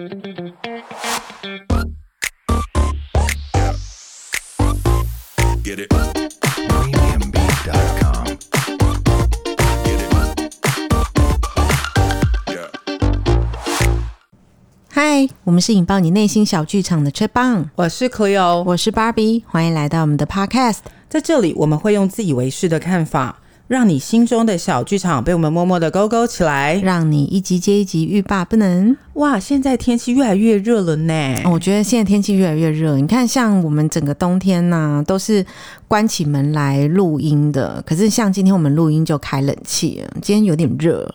嗨，我们是引爆你内心小剧场的吹棒，我是 Cleo，我是 Barbie，欢迎来到我们的 Podcast。在这里，我们会用自以为是的看法，让你心中的小剧场被我们默默的勾勾起来，让你一集接一集欲罢不能。哇，现在天气越来越热了呢！我觉得现在天气越来越热，你看，像我们整个冬天呢、啊，都是关起门来录音的，可是像今天我们录音就开冷气，今天有点热。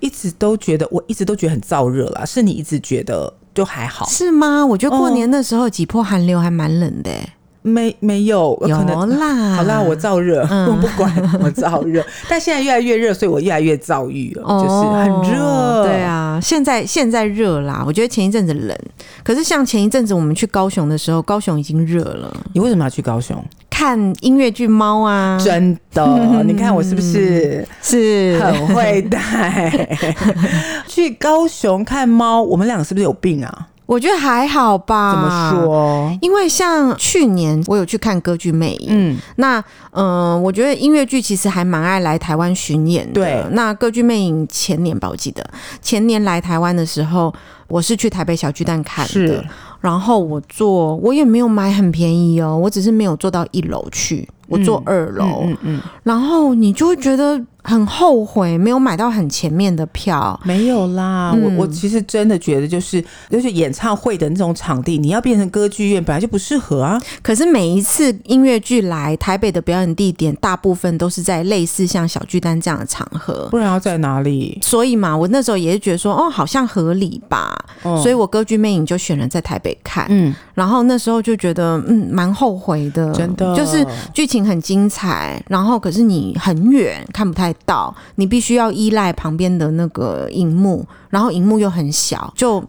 一直都觉得，我一直都觉得很燥热啦。是你一直觉得就还好，是吗？我觉得过年的时候几波寒流还蛮冷的、欸。没没有，有啦。好啦，我燥热，嗯、我不管我燥热。但现在越来越热，所以我越来越躁郁了，哦、就是很热。对啊，现在现在热啦。我觉得前一阵子冷，可是像前一阵子我们去高雄的时候，高雄已经热了。你为什么要去高雄？看音乐剧《猫》啊，真的，你看我是不是是很会带 去高雄看猫？我们两个是不是有病啊？我觉得还好吧。怎么说？因为像去年我有去看歌剧魅影，嗯，那嗯、呃，我觉得音乐剧其实还蛮爱来台湾巡演的。对，那歌剧魅影前年吧，我记得前年来台湾的时候，我是去台北小巨蛋看的。然后我坐，我也没有买很便宜哦，我只是没有坐到一楼去，我坐二楼。嗯嗯，嗯。然后你就会觉得。很后悔没有买到很前面的票，没有啦。嗯、我我其实真的觉得，就是就是演唱会的那种场地，你要变成歌剧院本来就不适合啊。可是每一次音乐剧来台北的表演地点，大部分都是在类似像小巨蛋这样的场合，不然要在哪里？所以嘛，我那时候也是觉得说，哦，好像合理吧。哦、所以我歌剧魅影就选了在台北看。嗯，然后那时候就觉得，嗯，蛮后悔的，真的，就是剧情很精彩，然后可是你很远看不太。到你必须要依赖旁边的那个荧幕，然后荧幕又很小，就。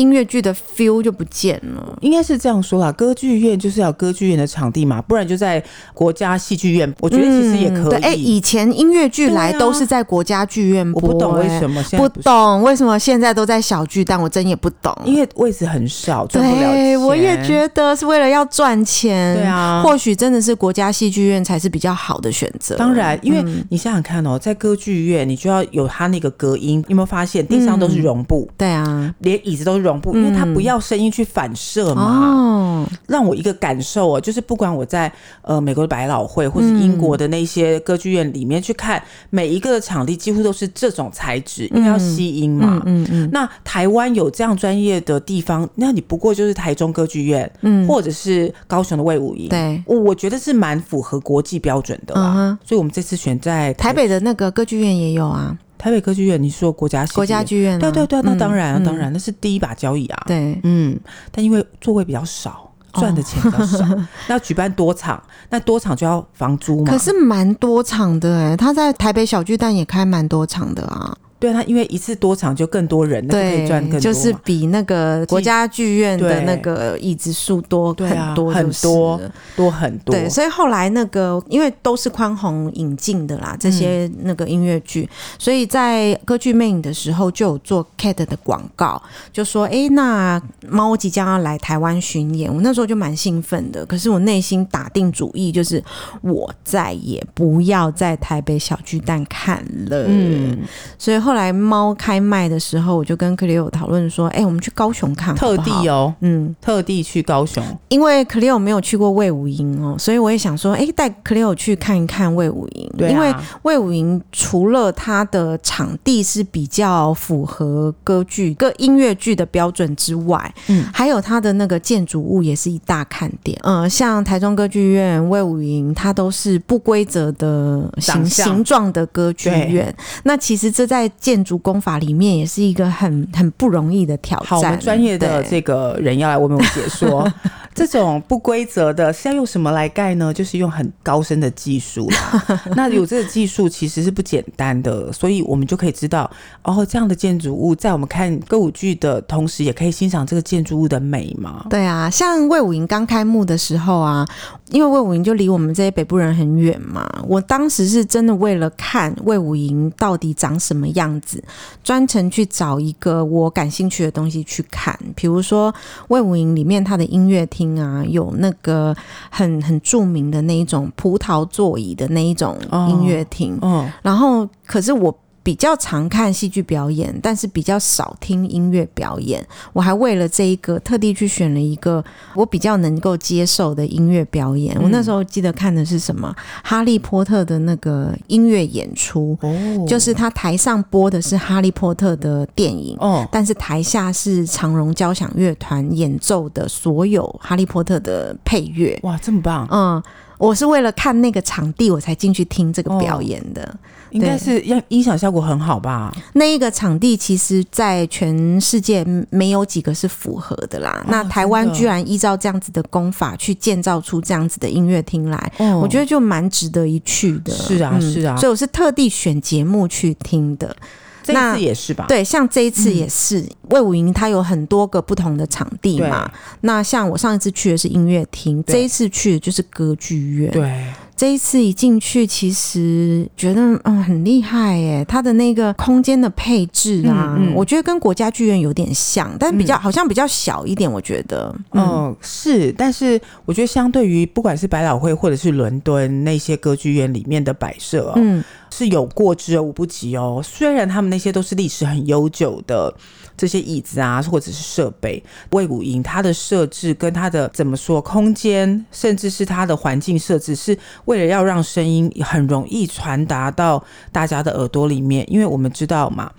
音乐剧的 feel 就不见了，应该是这样说啦。歌剧院就是要歌剧院的场地嘛，不然就在国家戏剧院。我觉得其实也可以。哎、嗯欸，以前音乐剧来都是在国家剧院播，欸，我不懂为什么现在不，不懂为什么现在都在小剧，但，我真也不懂。因为位置很少，赚不了钱。对，我也觉得是为了要赚钱。对啊，或许真的是国家戏剧院才是比较好的选择。当然，因为你想想看哦，在歌剧院你就要有它那个隔音，有没有发现地上都是绒布，嗯？对啊，连椅子都是绒布，因为它不要。声音去反射嘛？哦，让我一个感受哦，就是不管我在呃美国的百老汇，或是英国的那些歌剧院里面去看，每一个场地几乎都是这种材质，因为要吸音嘛。嗯嗯。那台湾有这样专业的地方，那你不过就是台中歌剧院，嗯，或者是高雄的魏武营。对，我觉得是蛮符合国际标准的啦。所以我们这次选在台北的那个歌剧院也有啊。台北歌剧院，你说国家国家剧院，对对对，那当然，嗯、当然，那是第一把交椅啊。对，嗯，但因为座位比较少，赚的钱比较少，哦、那举办多场，那多场就要房租嘛。可是蛮多场的哎，他在台北小巨蛋也开蛮多场的啊。对他，因为一次多场就更多人，那可以赚更多，就是比那个国家剧院的那个椅子数多很多，很多多很多。对，所以后来那个因为都是宽宏引进的啦，这些那个音乐剧，嗯、所以在歌剧魅影的时候就有做 CAT 的广告，就说：“哎，那猫即将要来台湾巡演。”我那时候就蛮兴奋的，可是我内心打定主意，就是我再也不要在台北小巨蛋看了。嗯，所以后。后来猫开卖的时候，我就跟克里欧讨论说：“哎、欸，我们去高雄看好好，特地哦，嗯，特地去高雄，因为克里欧没有去过魏武营哦，所以我也想说，哎、欸，带克里欧去看一看魏武营。因为魏武营除了它的场地是比较符合歌剧、各音乐剧的标准之外，嗯，还有它的那个建筑物也是一大看点。嗯、呃，像台中歌剧院、魏武营，它都是不规则的形相。形状的歌剧院。那其实这在建筑工法里面也是一个很很不容易的挑战。好，我们专业的这个人要来为我们解说。这种不规则的是要用什么来盖呢？就是用很高深的技术啦。那有这个技术其实是不简单的，所以我们就可以知道，哦，这样的建筑物在我们看歌舞剧的同时，也可以欣赏这个建筑物的美嘛。对啊，像魏武营刚开幕的时候啊，因为魏武营就离我们这些北部人很远嘛，我当时是真的为了看魏武营到底长什么样子，专程去找一个我感兴趣的东西去看，比如说魏武营里面它的音乐厅啊，有那个很很著名的那一种葡萄座椅的那一种音乐厅，哦，然后可是我。比较常看戏剧表演，但是比较少听音乐表演。我还为了这一个特地去选了一个我比较能够接受的音乐表演。嗯、我那时候记得看的是什么《哈利波特》的那个音乐演出，哦，就是他台上播的是《哈利波特》的电影，哦，但是台下是长荣交响乐团演奏的所有《哈利波特》的配乐。哇，这么棒！嗯，我是为了看那个场地，我才进去听这个表演的。哦应该是音音响效果很好吧？那一个场地其实，在全世界没有几个是符合的啦。哦、那台湾居然依照这样子的功法去建造出这样子的音乐厅来，哦，我觉得就蛮值得一去的。是啊，是啊，所以我是特地选节目去听的。这一次也是吧？对，像这一次也是。魏武营它有很多个不同的场地嘛。那像我上一次去的是音乐厅，这一次去的就是歌剧院。对。这一次一进去，其实觉得嗯很厉害耶，它的那个空间的配置啊，嗯嗯，我觉得跟国家剧院有点像，但比较、嗯、好像比较小一点。我觉得，嗯，嗯是，但是我觉得相对于不管是百老汇或者是伦敦那些歌剧院里面的摆设，哦，嗯，是有过之而无不及哦。虽然他们那些都是历史很悠久的。这些椅子啊，或者是设备，魏武营它的设置跟它的怎么说空间，甚至是它的环境设置，是为了要让声音很容易传达到大家的耳朵里面，因为我们知道嘛。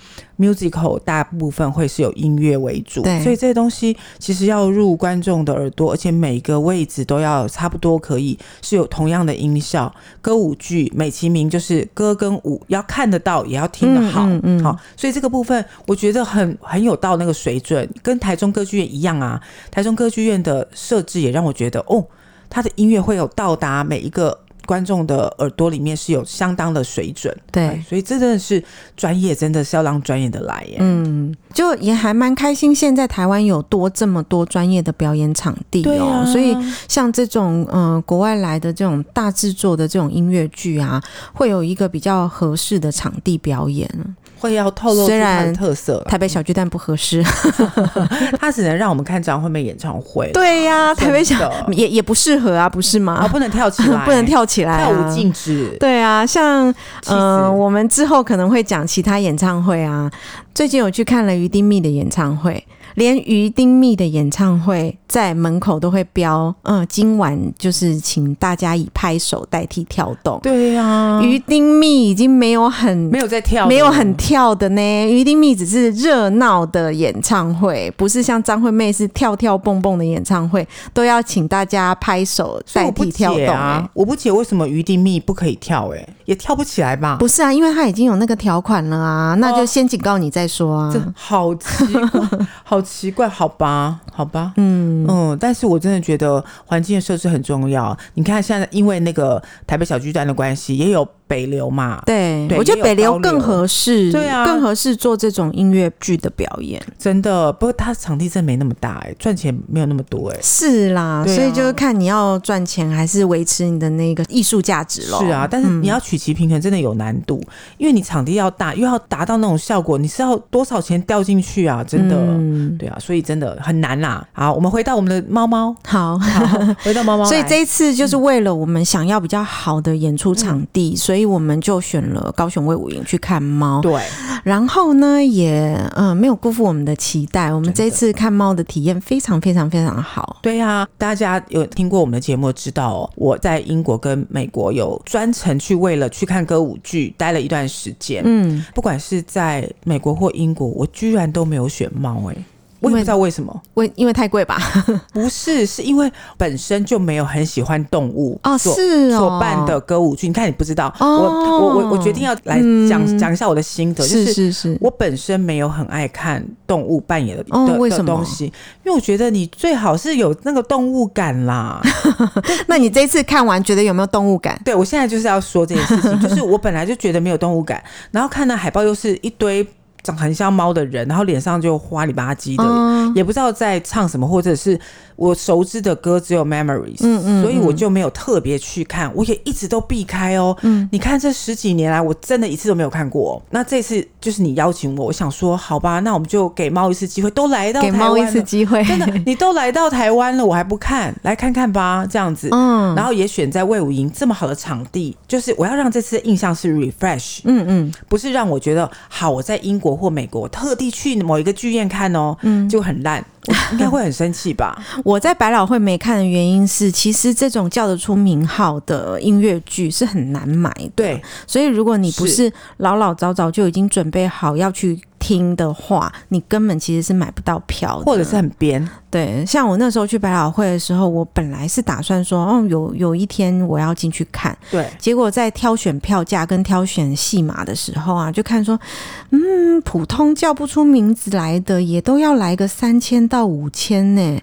Musical 大部分会是有音乐为主，对，所以这些东西其实要入观众的耳朵，而且每个位置都要差不多可以是有同样的音效。歌舞剧美其名就是歌跟舞，要看得到，也要听得好，嗯，嗯，嗯，好，所以这个部分我觉得很很有到那个水准，跟台中歌剧院一样啊。台中歌剧院的设置也让我觉得，哦，它的音乐会有到达每一个。观众的耳朵里面是有相当的水准，对，所以这真的是专业，真的是要让专业的来耶。嗯，就也还蛮开心，现在台湾有多这么多专业的表演场地哦，啊、所以像这种嗯、呃、国外来的这种大制作的这种音乐剧啊，会有一个比较合适的场地表演。会要透露出它的特色，台北小巨蛋不合适，他只能让我们看张惠妹演唱会。对呀、啊，台北小也也不适合啊，不是吗？啊、不能跳起来，不能跳起来、啊，跳舞禁止。对啊，像嗯、呃，我们之后可能会讲其他演唱会啊。最近有去看了于丁密的演唱会。连于丁密的演唱会在门口都会标，嗯，今晚就是请大家以拍手代替跳动。对呀、啊，于丁密已经没有很没有在跳，没有很跳的呢。于丁密只是热闹的演唱会，不是像张惠妹是跳跳蹦蹦的演唱会，都要请大家拍手代替跳动、欸。啊，我不解为什么于丁密不可以跳、欸？哎，也跳不起来吧？不是啊，因为他已经有那个条款了啊，那就先警告你再说啊。这好奇怪，好。奇怪，好吧，好吧，嗯嗯，但是我真的觉得环境的设置很重要。你看，现在因为那个台北小巨蛋的关系，也有。北流嘛，对，对我觉得北流更合适，对啊，更合适做这种音乐剧的表演。真的，不过它场地真没那么大哎、欸，赚钱没有那么多哎、欸。是啦、啊，所以就是看你要赚钱还是维持你的那个艺术价值喽。是啊，但是你要取其平衡，真的有难度、嗯，因为你场地要大，又要达到那种效果，你是要多少钱掉进去啊？真的、嗯，对啊，所以真的很难啦。好，我们回到我们的猫猫，好，好回到猫猫。所以这一次就是为了我们想要比较好的演出场地，嗯、所以。我们就选了高雄卫武营去看猫，对。然后呢，也嗯、呃、没有辜负我们的期待。我们这次看猫的体验非常非常非常好。对呀、啊，大家有听过我们的节目，知道、哦、我在英国跟美国有专程去为了去看歌舞剧待了一段时间。嗯，不管是在美国或英国，我居然都没有选猫哎。我也不知道为什么，为因为太贵吧？不是，是因为本身就没有很喜欢动物哦，是哦所办的歌舞剧。你看你不知道，哦、我我我我决定要来讲讲、嗯、一下我的心得，就是是是，我本身没有很爱看动物扮演的的、哦、为什么东西，因为我觉得你最好是有那个动物感啦。那你这次看完觉得有没有动物感？对，我现在就是要说这件事情，就是我本来就觉得没有动物感，然后看到海报又是一堆。长很像猫的人，然后脸上就花里吧唧的，嗯，也不知道在唱什么，或者是。我熟知的歌只有 Memories，嗯嗯，所以我就没有特别去看，我也一直都避开哦。嗯，你看这十几年来，我真的一次都没有看过。那这次就是你邀请我，我想说好吧，那我们就给猫一次机会，都来到台湾，给猫一次机会，真的，你都来到台湾了，我还不看，来看看吧，这样子。嗯，然后也选在魏武营这么好的场地，就是我要让这次的印象是 refresh，嗯嗯，不是让我觉得好，我在英国或美国特地去某一个剧院看哦，嗯，就很烂。应该会很生气吧？我在百老汇没看的原因是，其实这种叫得出名号的音乐剧是很难买的。对，所以如果你不是老老早早就已经准备好要去。听的话，你根本其实是买不到票的，或者是很编。对，像我那时候去百老汇的时候，我本来是打算说，哦，有有一天我要进去看。对，结果在挑选票价跟挑选戏码的时候啊，就看说，嗯，普通叫不出名字来的，也都要来个三千到五千呢。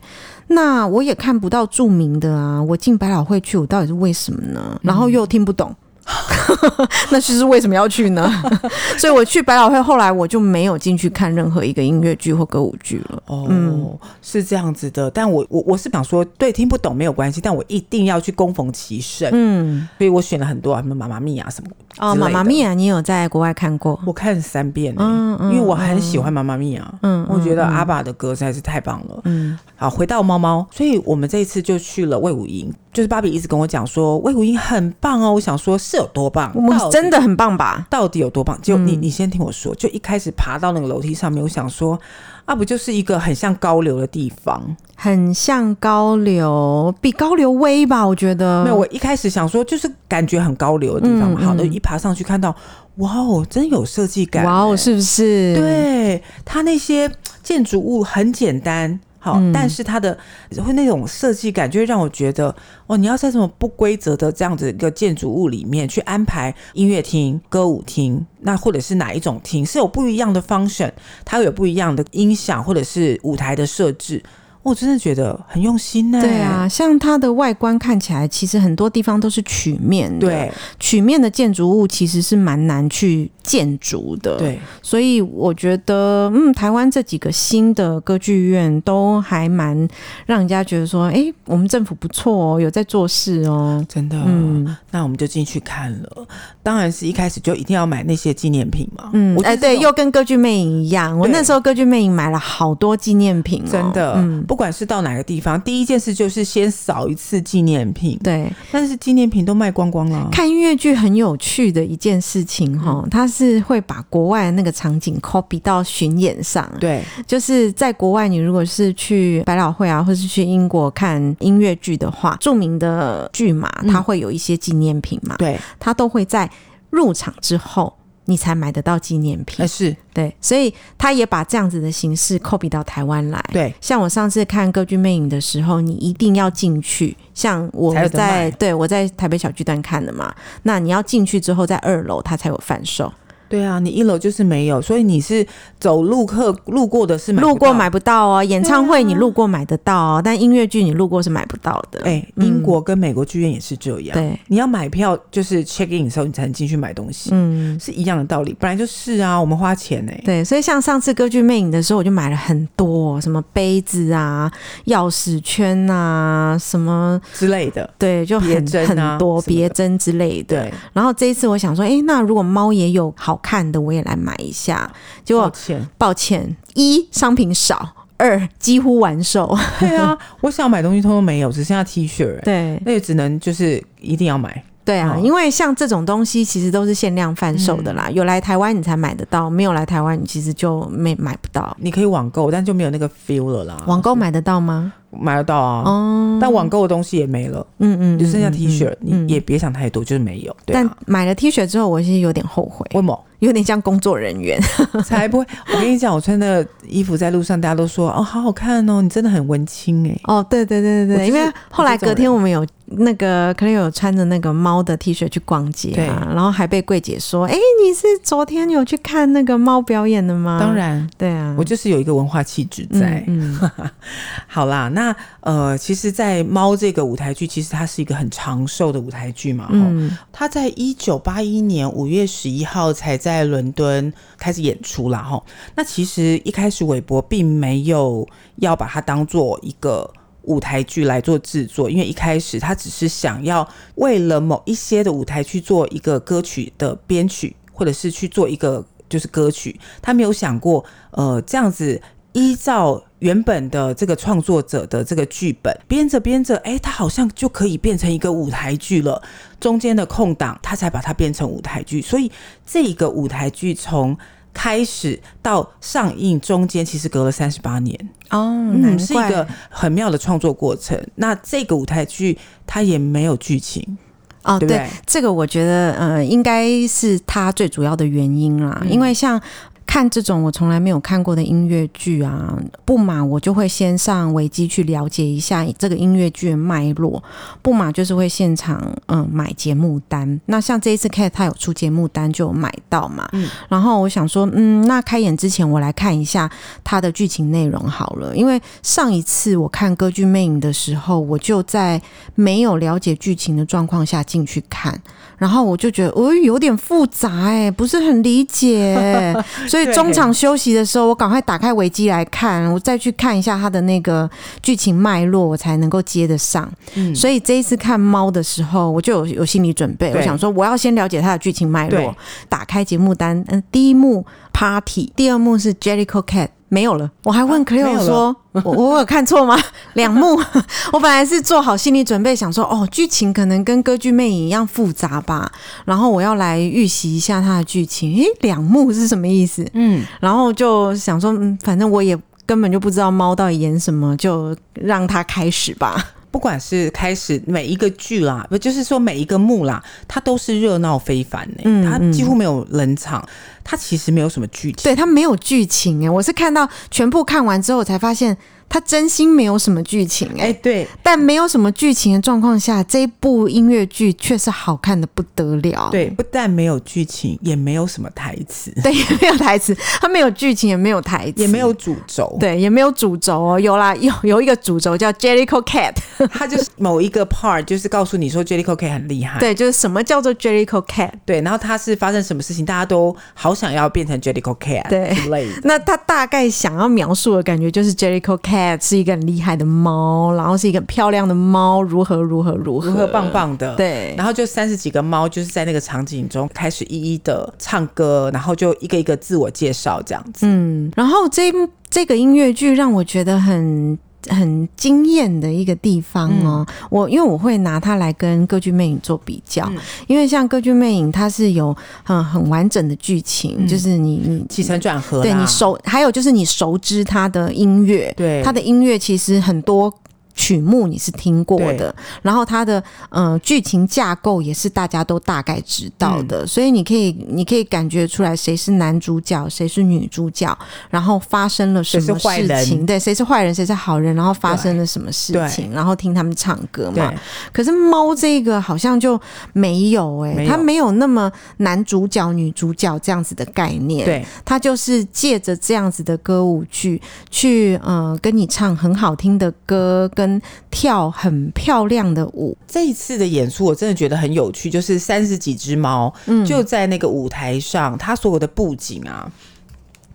那我也看不到著名的啊，我进百老汇去，我到底是为什么呢？然后又听不懂。嗯 那其实为什么要去呢？所以我去百老汇，后来我就没有进去看任何一个音乐剧或歌舞剧了。哦、嗯，是这样子的。但我我我是想说，对，听不懂没有关系，但我一定要去恭逢其盛。嗯，所以我选了很多啊，什么妈妈咪呀什么。哦，妈妈咪呀，你有在国外看过？我看三遍嗯嗯，因为我很喜欢妈妈咪呀。嗯，我觉得阿爸的歌实在是太棒了。嗯，好，回到猫猫，所以我们这一次就去了魏武营。就是芭比一直跟我讲说魏武营很棒哦，我想说是有多棒？我们真的很棒吧？到底有多棒？就你你先听我说，就一开始爬到那个楼梯上面，我想说啊，不就是一个很像高流的地方，很像高流，比高流威吧？我觉得没有。我一开始想说就是感觉很高流的地方，好的，一爬上去看到，哇哦，真有设计感，哇哦，是不是？对，它那些建筑物很简单。好，嗯、但是它的会那种设计感，就会让我觉得，哦，你要在这么不规则的这样子一个建筑物里面去安排音乐厅、歌舞厅，那或者是哪一种厅是有不一样的 function，它会有不一样的音响或者是舞台的设置。我真的觉得很用心呢、欸。对啊，像它的外观看起来，其实很多地方都是曲面的。对，曲面的建筑物其实是蛮难去建筑的。对，所以我觉得，嗯，台湾这几个新的歌剧院都还蛮让人家觉得说，哎、欸，我们政府不错哦，有在做事哦。真的，嗯，那我们就进去看了。当然是一开始就一定要买那些纪念品嘛。嗯，哎、欸，对，又跟歌剧魅影一样，我那时候歌剧魅影买了好多纪念品、哦，真的，嗯。不管是到哪个地方，第一件事就是先扫一次纪念品。对，但是纪念品都卖光光了。看音乐剧很有趣的一件事情哈，它是会把国外的那个场景 copy 到巡演上。对，就是在国外，你如果是去百老汇啊，或是去英国看音乐剧的话，著名的剧嘛它会有一些纪念品嘛。对，它都会在入场之后。你才买得到纪念品，是对，所以他也把这样子的形式 copy 到台湾来。对，像我上次看歌剧魅影的时候，你一定要进去。像我在对我在台北小巨蛋看的嘛，那你要进去之后，在二楼它才有贩售。对啊，你一楼就是没有，所以你是走路客路过的是买路过买不到哦。演唱会你路过买得到哦，但音乐剧你路过是买不到的。哎，英国跟美国剧院也是这样。对，你要买票就是 check in 的时候你才能进去买东西，嗯，是一样的道理。本来就是啊，我们花钱呢。对，所以像上次歌剧魅影的时候，我就买了很多什么杯子啊、钥匙圈啊什么之类的。对，就很很多别针之类的。对，然后这一次我想说，哎，那如果猫也有好。看的我也来买一下，结果抱歉，抱歉，一商品少，二几乎完售。对啊，我想买东西通通没有，只剩下 T 恤。对，那也只能就是一定要买。对啊，因为像这种东西其实都是限量贩售的啦，嗯、有来台湾你才买得到，没有来台湾你其实就没买不到。你可以网购，但就没有那个 feel 了啦。网购买得到吗？买得到啊，哦，但网购的东西也没了，嗯嗯，就剩下 T 恤，你也别想太多，就是没有。但买了 T 恤之后，我其实有点后悔。为什么？有点像工作人员，才不会。我跟你讲，我穿的衣服在路上，大家都说哦，好好看哦，你真的很文青哎。哦，对对对对对，因为后来隔天我们有那个可能有穿着那个猫的 T 恤去逛街啊，然后还被柜姐说，哎，你是昨天有去看那个猫表演的吗？当然，对啊，我就是有一个文化气质在。嗯，好啦，那呃，其实，在猫这个舞台剧，其实它是一个很长寿的舞台剧嘛。嗯，它在一九八一年五月十一号才在。在伦敦开始演出了哈，那其实一开始韦伯并没有要把它当做一个舞台剧来做制作，因为一开始他只是想要为了某一些的舞台去做一个歌曲的编曲，或者是去做一个就是歌曲，他没有想过呃这样子。依照原本的这个创作者的这个剧本编着编着，哎，它好像就可以变成一个舞台剧了。中间的空档，他才把它变成舞台剧。所以这个舞台剧从开始到上映中间，其实隔了三十八年哦，嗯，是一个很妙的创作过程。那这个舞台剧它也没有剧情哦，对，这个我觉得呃，应该是它最主要的原因啦，嗯，因为像。看这种我从来没有看过的音乐剧啊，不嘛我就会先上维基去了解一下这个音乐剧的脉络，不嘛就是会现场嗯买节目单。那像这一次 Cat 他有出节目单就有买到嘛，嗯，然后我想说嗯，那开演之前我来看一下它的剧情内容好了，因为上一次我看《歌剧魅影》的时候，我就在没有了解剧情的状况下进去看，然后我就觉得哦有点复杂哎、欸，不是很理解、欸，所以。中场休息的时候，我赶快打开维基来看，我再去看一下它的那个剧情脉络，我才能够接得上。嗯，所以这一次看猫的时候，我就有有心理准备，我想说我要先了解它的剧情脉络。打开节目单，嗯，第一幕 Party，第二幕是 Cat。没有了，我还问 Cleo 说：“ 啊、我我有看错吗？” 两幕，我本来是做好心理准备，想说：“哦，剧情可能跟歌剧魅影一样复杂吧。”然后我要来预习一下它的剧情。诶，两幕是什么意思？嗯，然后就想说：“嗯，反正我也根本就不知道猫到底演什么，就让它开始吧。”不管是开始每一个剧啦，不就是说每一个幕啦，它都是热闹非凡呢、欸。嗯，它几乎没有冷场，它其实没有什么剧情。对，它没有剧情哎，我是看到全部看完之后才发现。他真心没有什么剧情哎、欸，对，但没有什么剧情的状况下，这一部音乐剧却是好看的不得了。对，不但没有剧情，也没有什么台词，对，也没有台词，他没有剧情，也没有台词，也没有主轴，对，也没有主轴哦。有啦，有有一个主轴叫 Jellicle Cat，他就是某一个 part，就是告诉你说 Jellicle Cat 很厉害，对，就是什么叫做 Jellicle Cat，对，然后他是发生什么事情，大家都好想要变成 Jellicle Cat，对，那他大概想要描述的感觉就是 Jellicle Cat 是一个很厉害。厉害的猫，然后是一个漂亮的猫，如何如何如何如何棒棒的，对。然后就三十几个猫，就是在那个场景中开始一一的唱歌，然后就一个一个自我介绍这样子。嗯，然后这这个音乐剧让我觉得很很惊艳的一个地方哦。嗯、我因为我会拿它来跟《歌剧魅影》做比较，嗯、因为像《歌剧魅影》它是有很很完整的剧情，嗯、就是你你起承转合，对你熟，还有就是你熟知它的音乐，对它的音乐其实很多。曲目你是听过的，然后它的呃剧情架构也是大家都大概知道的，嗯、所以你可以你可以感觉出来谁是男主角，谁是女主角，然后发生了什么事情，对，谁是坏人，谁是好人，然后发生了什么事情，然后听他们唱歌嘛。可是猫这个好像就没有哎、欸，它没，没有那么男主角女主角这样子的概念，对，它就是借着这样子的歌舞剧去呃跟你唱很好听的歌跟。跳很漂亮的舞，这一次的演出我真的觉得很有趣，就是三十几只猫，嗯，就在那个舞台上，它所有的布景啊，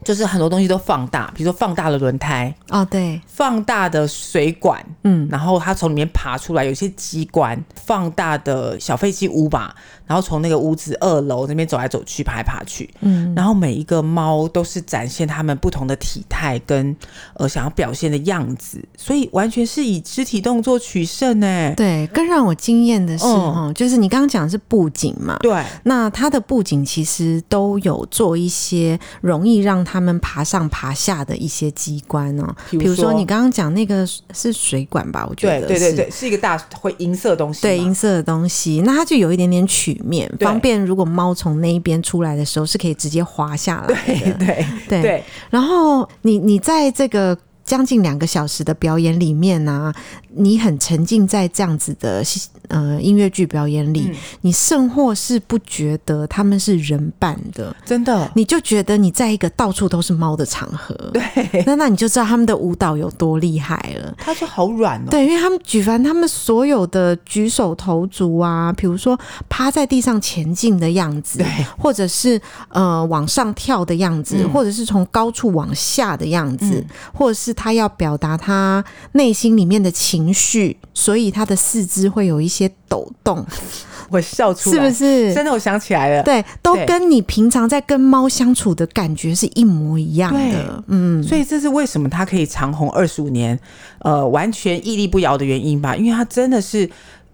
就是很多东西都放大，比如说放大了轮胎哦，对，放大的水管，嗯，然后它从里面爬出来，有些机关，放大的小飞机屋吧。然后从那个屋子二楼那边走来走去，爬来爬去，嗯，然后每一个猫都是展现它们不同的体态跟呃想要表现的样子，所以完全是以肢体动作取胜呢。对，更让我惊艳的是哈，嗯、就是你刚刚讲的是布景嘛，对，那它的布景其实都有做一些容易让他们爬上爬下的一些机关哦，比如说？你刚刚讲那个是水管吧？我觉得对对对对，是一个大会银色的东西，对银色的东西，那它就有一点点曲面，方便如果猫从那一边出来的时候是可以直接滑下来的。对对对，对。然后你你在这个。将近两个小时的表演里面呢、啊，你很沉浸在这样子的呃音乐剧表演里，嗯、你甚或是不觉得他们是人扮的，真的，你就觉得你在一个到处都是猫的场合，对，那那你就知道他们的舞蹈有多厉害了。他就好软哦，对，因为他们举凡他们所有的举手投足啊，比如说趴在地上前进的样子，对，或者是呃往上跳的样子，嗯、或者是从高处往下的样子，嗯、或者是。他要表达他内心里面的情绪，所以他的四肢会有一些抖动。我笑出来，是不是？真的，我想起来了。对，都跟你平常在跟猫相处的感觉是一模一样的。嗯，所以这是为什么他可以长红二十五年，呃，完全屹立不摇的原因吧？因为他真的是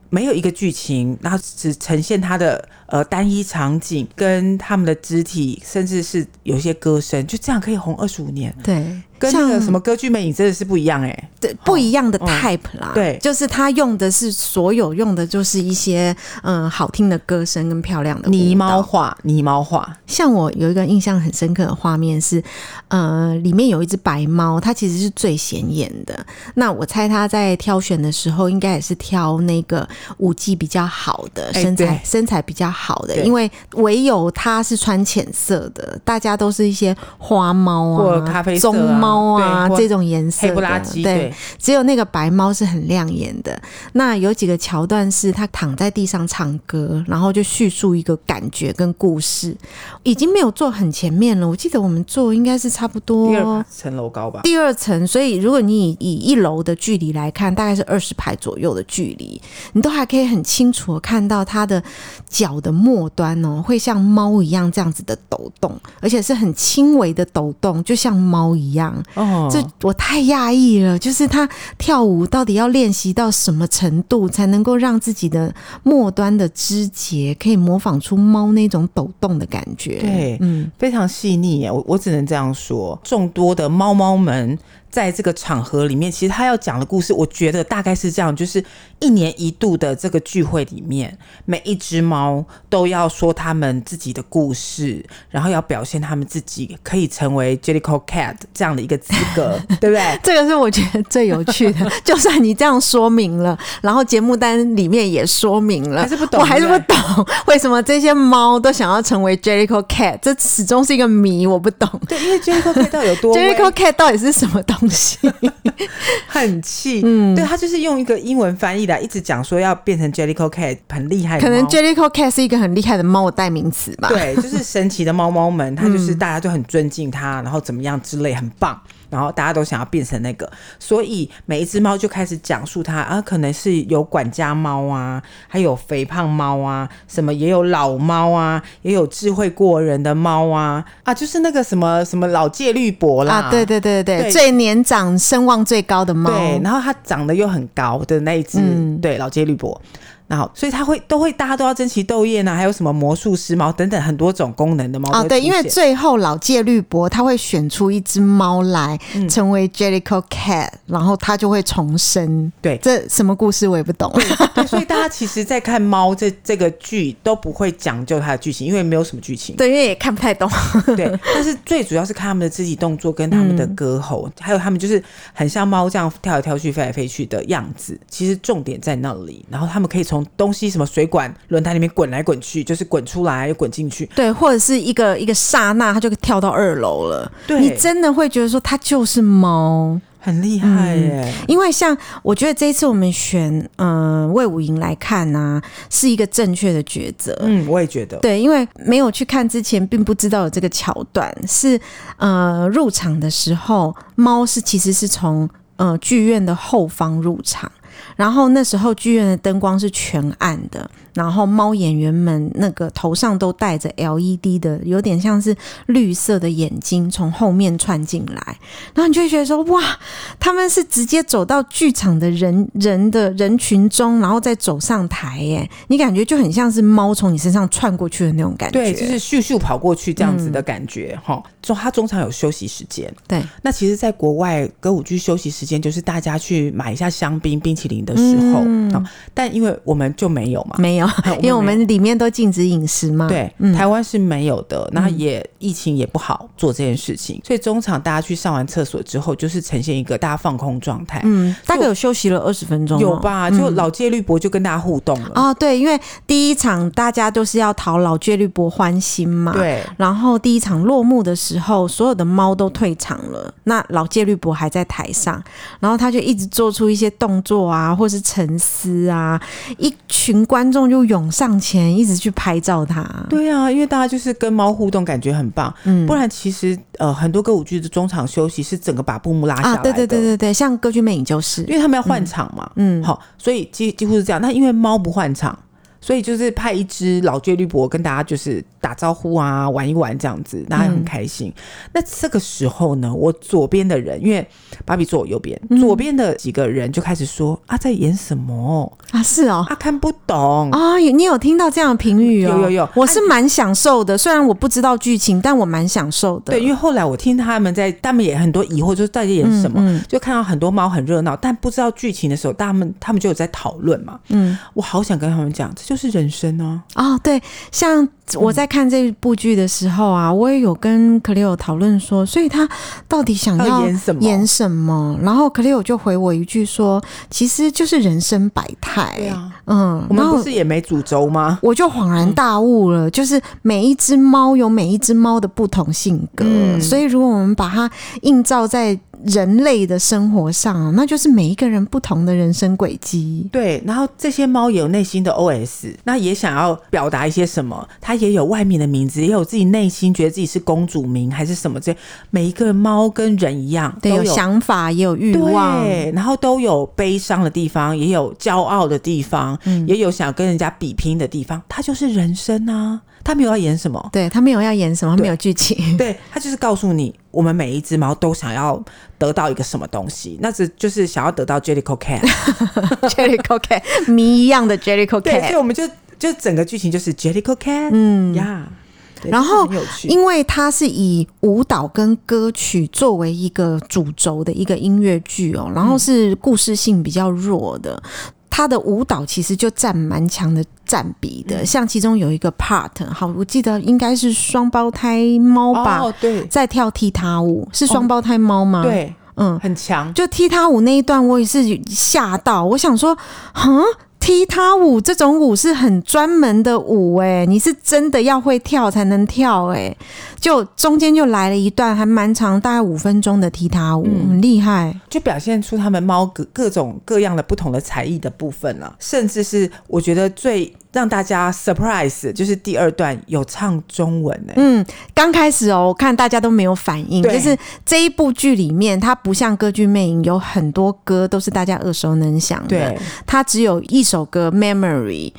没有一个剧情，然后只呈现他的呃单一场景跟他们的肢体，甚至是有些歌声，就这样可以红二十五年。对。跟那个什么歌剧魅影真的是不一样哎、欸，对，不一样的 type 啦，嗯、对，就是他用的是所有用的就是一些嗯好听的歌声跟漂亮的泥猫画，泥猫画。像我有一个印象很深刻的画面是，呃，里面有一只白猫，它其实是最显眼的。那我猜他在挑选的时候，应该也是挑那个舞技比较好的，身材、欸、身材比较好的，因为唯有他是穿浅色的，大家都是一些花猫啊，或咖啡色、啊、棕猫。猫啊，这种颜色黑不拉几，对，只有那个白猫是很亮眼的。那有几个桥段是他躺在地上唱歌，然后就叙述一个感觉跟故事，已经没有做很前面了。我记得我们做应该是差不多第二层楼高吧，第二层。所以如果你以以一楼的距离来看，大概是二十排左右的距离，你都还可以很清楚的看到它的脚的末端哦，会像猫一样这样子的抖动，而且是很轻微的抖动，就像猫一样。哦，这我太讶异了！就是他跳舞到底要练习到什么程度，才能够让自己的末端的肢节可以模仿出猫那种抖动的感觉？对，嗯，非常细腻耶。我我只能这样说，众多的猫猫们。在这个场合里面，其实他要讲的故事，我觉得大概是这样：就是一年一度的这个聚会里面，每一只猫都要说他们自己的故事，然后要表现他们自己可以成为 Jellicle Cat 这样的一个资格，对不对？这个是我觉得最有趣的。就算你这样说明了，然后节目单里面也说明了，还是不懂，我还是不懂为什么这些猫都想要成为 Jellicle Cat，这始终是一个谜，我不懂。对，因为 Jellicle Cat 到底有多 Jellicle Cat 到底是什么东西？东西。很气，嗯，对，他就是用一个英文翻译来一直讲说要变成 Jellicoe Cat 很厉害，可能 Jellicoe Cat 是一个很厉害的猫的代名词吧？对，就是神奇的猫猫们，他就是大家都很尊敬他，然后怎么样之类，很棒。然后大家都想要变成那个，所以每一只猫就开始讲述它啊，可能是有管家猫啊，还有肥胖猫啊，什么也有老猫啊，也有智慧过人的猫啊啊，就是那个什么什么老戒律伯啦，啊，对对对对，对最年长声望最高的猫，对，然后它长得又很高的那一只，嗯、对，老戒律伯。然后，所以他会都会，大家都要争奇斗艳啊，还有什么魔术师猫等等很多种功能的猫哦，对，因为最后老戒律博他会选出一只猫来成为 Jellicle Cat，嗯，然后他就会重生。对，这什么故事我也不懂。对，所以大家其实，在看猫这这个剧都不会讲究它的剧情，因为没有什么剧情。对，因为也看不太懂。对，但是最主要是看他们的肢体动作跟他们的歌喉，嗯，还有他们就是很像猫这样跳来跳去、飞来飞去的样子。其实重点在那里，然后他们可以从东西什么水管轮胎里面滚来滚去，就是滚出来又滚进去，对，或者是一个一个刹那，它就跳到二楼了。对，你真的会觉得说它就是猫，很厉害耶、嗯。因为像我觉得这一次我们选嗯魏武营来看呢、啊，是一个正确的抉择。嗯，我也觉得。对，因为没有去看之前，并不知道有这个桥段。是呃入场的时候，猫是其实是从呃剧院的后方入场。然后那时候剧院的灯光是全暗的，然后猫演员们那个头上都戴着 LED 的，有点像是绿色的眼睛从后面窜进来，然后你就会觉得说哇，他们是直接走到剧场的人人的人群中，然后再走上台，耶，你感觉就很像是猫从你身上窜过去的那种感觉，对，就是咻咻跑过去这样子的感觉，哈、嗯。中他中场有休息时间，对。那其实，在国外歌舞剧休息时间就是大家去买一下香槟、冰淇淋的时候，嗯，但因为我们就没有嘛，没有，因为我们里面都禁止饮食嘛，对，嗯、台湾是没有的。那也疫情也不好做这件事情，所以中场大家去上完厕所之后，就是呈现一个大家放空状态，嗯，大概有休息了二十分钟，有吧？就老戒律博就跟大家互动了哦，对，因为第一场大家都是要讨老戒律博欢心嘛，对，然后第一场落幕的时候，所有的猫都退场了，那老戒律伯还在台上，然后他就一直做出一些动作啊，或是沉思啊，一群观众就涌上前，一直去拍照他。对啊，因为大家就是跟猫互动，感觉很棒。嗯，不然其实呃很多歌舞剧的中场休息是整个把布幕拉下来的。啊，对对对对对，像歌剧魅影就是，因为他们要换场嘛。嗯，好，所以几几乎是这样。那因为猫不换场。所以就是派一只老倔绿伯跟大家就是打招呼啊，玩一玩这样子，大家很开心。嗯、那这个时候呢，我左边的人，因为芭比坐我右边，嗯、左边的几个人就开始说啊，在演什么啊？是哦，啊看不懂啊。你有听到这样的评语哦？有有有，我是蛮享受的。虽然我不知道剧情，但我蛮享受的。对，因为后来我听他们在，他们也很多疑惑，就是到底演什么，就看到很多猫很热闹，但不知道剧情的时候，他们他们就有在讨论嘛。嗯，我好想跟他们讲，这就是人生呢。哦，对，像我在看这部剧的时候啊，嗯、我也有跟 Cleo 讨论说，所以他到底想要演什么？演什么？然后 Cleo 就回我一句说，其实就是人生百态。对啊，嗯，我们不是也没主轴吗？我就恍然大悟了，嗯、就是每一只猫有每一只猫的不同性格，嗯、所以如果我们把它映照在。人类的生活上，那就是每一个人不同的人生轨迹。对，然后这些猫也有内心的 OS，那也想要表达一些什么。它也有外面的名字，也有自己内心觉得自己是公主名还是什么这。每一个猫跟人一样，都有，有想法，也有欲望，对，然后都有悲伤的地方，也有骄傲的地方，嗯，也有想跟人家比拼的地方。它就是人生啊。他没有要演什么，对，他没有要演什么，他没有剧情，对，他就是告诉你，我们每一只猫都想要得到一个什么东西，那只就是想要得到 Jellicoe Cat。Jellicoe Cat，谜一样的 Jellicoe Cat，对所以我们就就整个剧情就是 Jellicoe Cat，嗯。呀，yeah, 然后因为它是以舞蹈跟歌曲作为一个主轴的一个音乐剧哦，然后是故事性比较弱的。它的舞蹈其实就占蛮强的占比的，像其中有一个 part，好，我记得应该是双胞胎猫吧，哦、对，在跳踢踏舞，是双胞胎猫吗？哦、对，嗯，很强。就踢踏舞那一段，我也是吓到，我想说，哼。踢踏舞这种舞是很专门的舞诶、欸，你是真的要会跳才能跳诶、欸。就中间就来了一段还蛮长，大概五分钟的踢踏舞，嗯、很厉害，就表现出他们猫各各种各样的不同的才艺的部分了、啊，甚至是我觉得最。让大家 surprise，就是第二段有唱中文呢。嗯，刚开始哦，我看大家都没有反应，对就是这一部剧里面，它不像歌剧魅影有很多歌都是大家耳熟能详的，对它只有一首歌 Memory。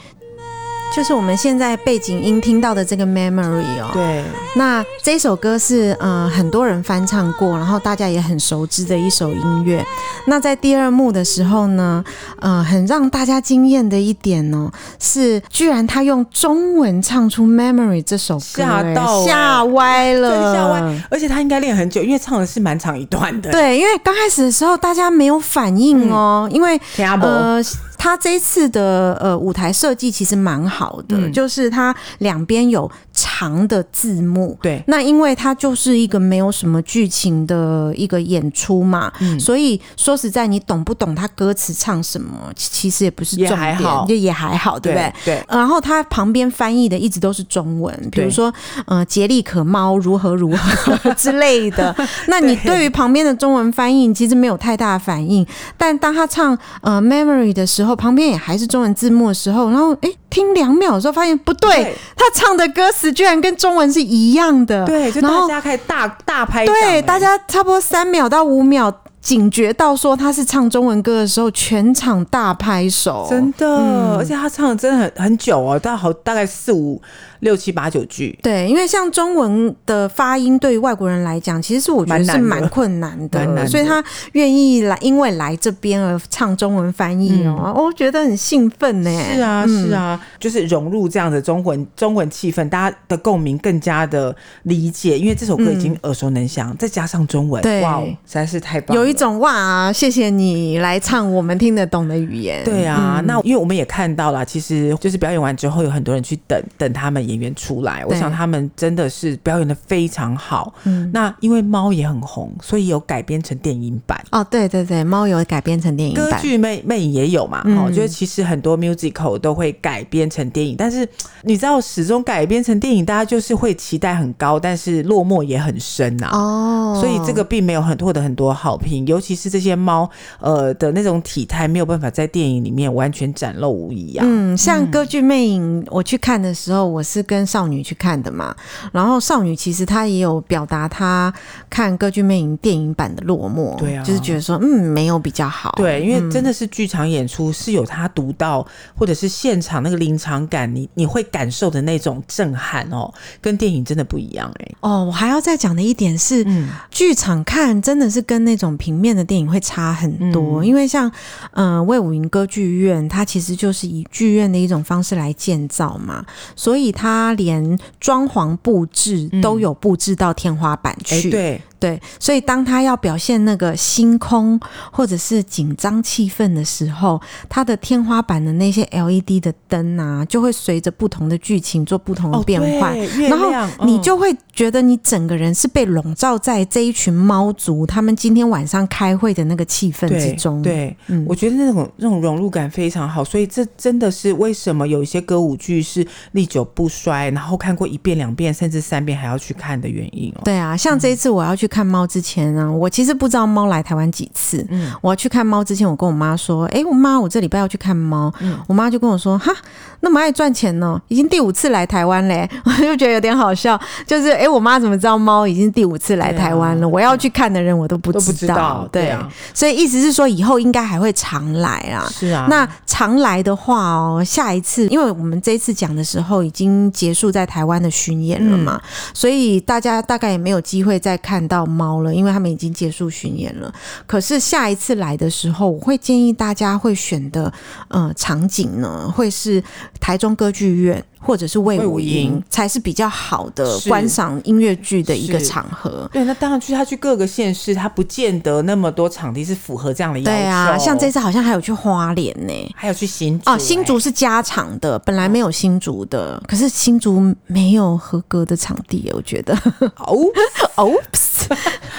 就是我们现在背景音听到的这个 Memory 哦，对，那这首歌是呃很多人翻唱过，然后大家也很熟知的一首音乐。那在第二幕的时候呢，呃，很让大家惊艳的一点哦，是居然他用中文唱出 Memory 这首歌，吓到吓歪了，吓歪，而且他应该练很久，因为唱的是蛮长一段的。对，因为刚开始的时候大家没有反应哦，嗯、因为呃。他这一次的呃舞台设计其实蛮好的，嗯、就是它两边有长的字幕。对，那因为它就是一个没有什么剧情的一个演出嘛，嗯、所以说实在你懂不懂他歌词唱什么，其实也不是重点，也还好，就也还好，对不对？对。然后他旁边翻译的一直都是中文，比如说呃杰利可猫如何如何之类的。那你对于旁边的中文翻译其实没有太大的反应，但当他唱呃 Memory 的时候。旁边也还是中文字幕的时候，然后哎，听两秒的时候发现不对，对他唱的歌词居然跟中文是一样的。对，就大家开始大大拍，对，大家差不多三秒到五秒警觉到说他是唱中文歌的时候，全场大拍手，真的，嗯、而且他唱的真的很很久哦，大概好大概四五。六七八九句，对，因为像中文的发音，对于外国人来讲，其实是我觉得是蛮困难的，所以他愿意来，因为来这边而唱中文翻译哦，嗯、我觉得很兴奋呢。是啊，是啊，嗯、就是融入这样的中文中文气氛，大家的共鸣更加的理解，因为这首歌已经耳熟能详，嗯、再加上中文，对，哇，实在是太棒了，有一种哇，谢谢你来唱我们听得懂的语言。对啊，嗯、那因为我们也看到了，其实就是表演完之后，有很多人去等等他们演员出来，我想他们真的是表演的非常好。嗯，那因为猫也很红，所以有改编成电影版。哦，对对对，猫有改编成电影版，歌剧魅魅影也有嘛。嗯、哦，我觉得其实很多 musical 都会改编成电影，但是你知道，始终改编成电影，大家就是会期待很高，但是落寞也很深呐、啊。哦，所以这个并没有很获得很多好评，尤其是这些猫呃的那种体态，没有办法在电影里面完全展露无遗啊。嗯，像歌剧魅影，我去看的时候，我是跟少女去看的嘛，然后少女其实她也有表达她看歌剧魅影电影版的落寞，对啊，就是觉得说嗯没有比较好，对，因为真的是剧场演出是有他独到，或者是现场那个临场感，你你会感受的那种震撼哦，跟电影真的不一样哎。哦，我还要再讲的一点是，嗯，剧场看真的是跟那种平面的电影会差很多，嗯、因为像嗯魏武营歌剧院，它其实就是以剧院的一种方式来建造嘛，所以它连装潢布置都有布置到天花板去，嗯、对。对，所以当他要表现那个星空或者是紧张气氛的时候，他的天花板的那些 LED 的灯啊，就会随着不同的剧情做不同的变换，哦、然后你就会觉得你整个人是被笼罩在这一群猫族他们今天晚上开会的那个气氛之中。对，对嗯，我觉得那种那种融入感非常好，所以这真的是为什么有一些歌舞剧是历久不衰，然后看过一遍、两遍甚至三遍还要去看的原因哦。对啊，像这一次我要去。看猫之前呢，我其实不知道猫来台湾几次。嗯，我要去看猫之前，我跟我妈说：“哎、欸，我妈，我这礼拜要去看猫。嗯”我妈就跟我说：“哈，那么爱赚钱呢？已经第五次来台湾嘞。”我就觉得有点好笑，就是哎、欸，我妈怎么知道猫已经第五次来台湾了？啊、我要去看的人我都不知道。不知道对，对啊，所以意思是说以后应该还会常来啊。是啊，那常来的话哦，下一次，因为我们这一次讲的时候已经结束在台湾的巡演了嘛，嗯、所以大家大概也没有机会再看到。猫了，因为他们已经结束巡演了。可是下一次来的时候，我会建议大家会选的呃场景呢，会是台中歌剧院。或者是魏武营才是比较好的观赏音乐剧的一个场合。对，那当然去他去各个县市，他不见得那么多场地是符合这样的要求。对啊，像这次好像还有去花莲呢，还有去新竹。哦，新竹是加场的，本来没有新竹的，哦、可是新竹没有合格的场地，我觉得。哦 哦，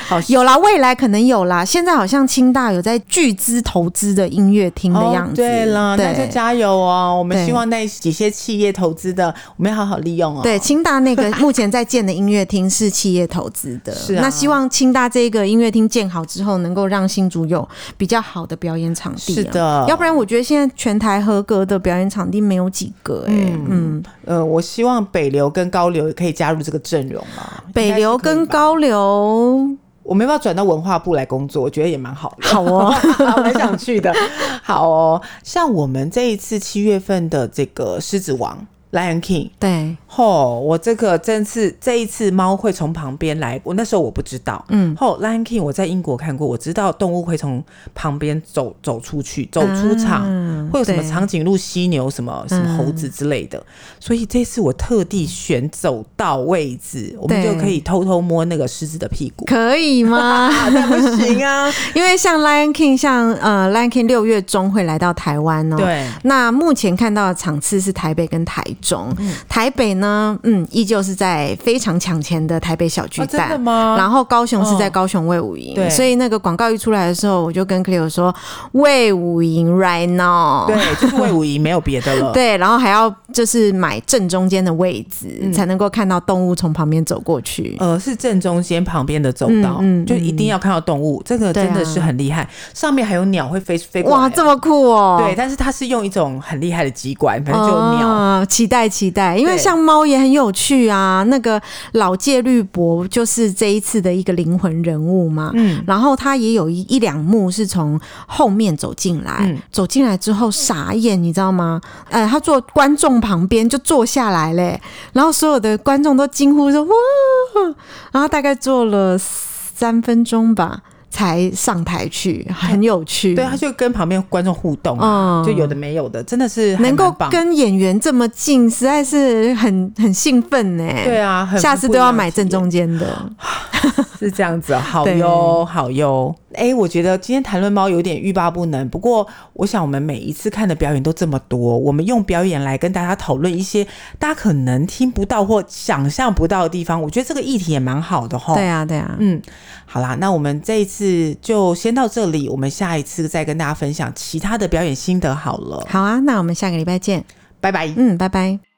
好，有啦，未来可能有啦。现在好像清大有在巨资投资的音乐厅的样子。哦、对了，对那就加油哦！我们希望那几些企业投资。的，我们要好好利用哦。对，清大那个 目前在建的音乐厅是企业投资的，是啊。那希望清大这个音乐厅建好之后，能够让新竹有比较好的表演场地。是的，要不然我觉得现在全台合格的表演场地没有几个。哎，嗯，嗯呃，我希望北流跟高流也可以加入这个阵容嘛。北流跟高流，我没办法转到文化部来工作，我觉得也蛮好的。好哦，蛮想去的。好哦，像我们这一次七月份的这个狮子王。Lion King，对，吼、哦，我这个这次这一次猫会从旁边来，我那时候我不知道，嗯，吼、哦、Lion King 我在英国看过，我知道动物会从旁边走走出去，走出场，嗯、会有什么长颈鹿、犀牛、什么什么猴子之类的，嗯、所以这次我特地选走到位置，我们就可以偷偷摸那个狮子的屁股，可以吗？那不行啊，因为像 Lion King，像呃 Lion King 六月中会来到台湾哦，对，那目前看到的场次是台北跟台。中。台北呢，嗯，依旧是在非常抢钱的台北小巨蛋，真的吗？然后高雄是在高雄魏武营，对，所以那个广告一出来的时候，我就跟 Cleo 说，魏武营 right now，对，就是魏武营，没有别的了。对，然后还要就是买正中间的位置，才能够看到动物从旁边走过去。呃，是正中间旁边的走道，嗯，就一定要看到动物，这个真的是很厉害。上面还有鸟会飞飞过来，哇，这么酷哦！对，但是它是用一种很厉害的机关，反正就鸟期待期待，因为像猫也很有趣啊。那个老戒律伯就是这一次的一个灵魂人物嘛。嗯，然后他也有一一两幕是从后面走进来，嗯、走进来之后傻眼，你知道吗？呃，他坐观众旁边就坐下来嘞，然后所有的观众都惊呼说哇，然后大概坐了三分钟吧。才上台去，很有趣。对，他就跟旁边观众互动，嗯，就有的没有的，真的是能够跟演员这么近，实在是很很兴奋呢。对啊，下次都要买正中间的，是这样子，好哟，好哟。哎、欸，我觉得今天谈论猫有点欲罢不能。不过，我想我们每一次看的表演都这么多，我们用表演来跟大家讨论一些大家可能听不到或想象不到的地方。我觉得这个议题也蛮好的哈。对啊，对啊。嗯，好啦，那我们这一次就先到这里，我们下一次再跟大家分享其他的表演心得好了。好啊，那我们下个礼拜见，拜拜。嗯，拜拜。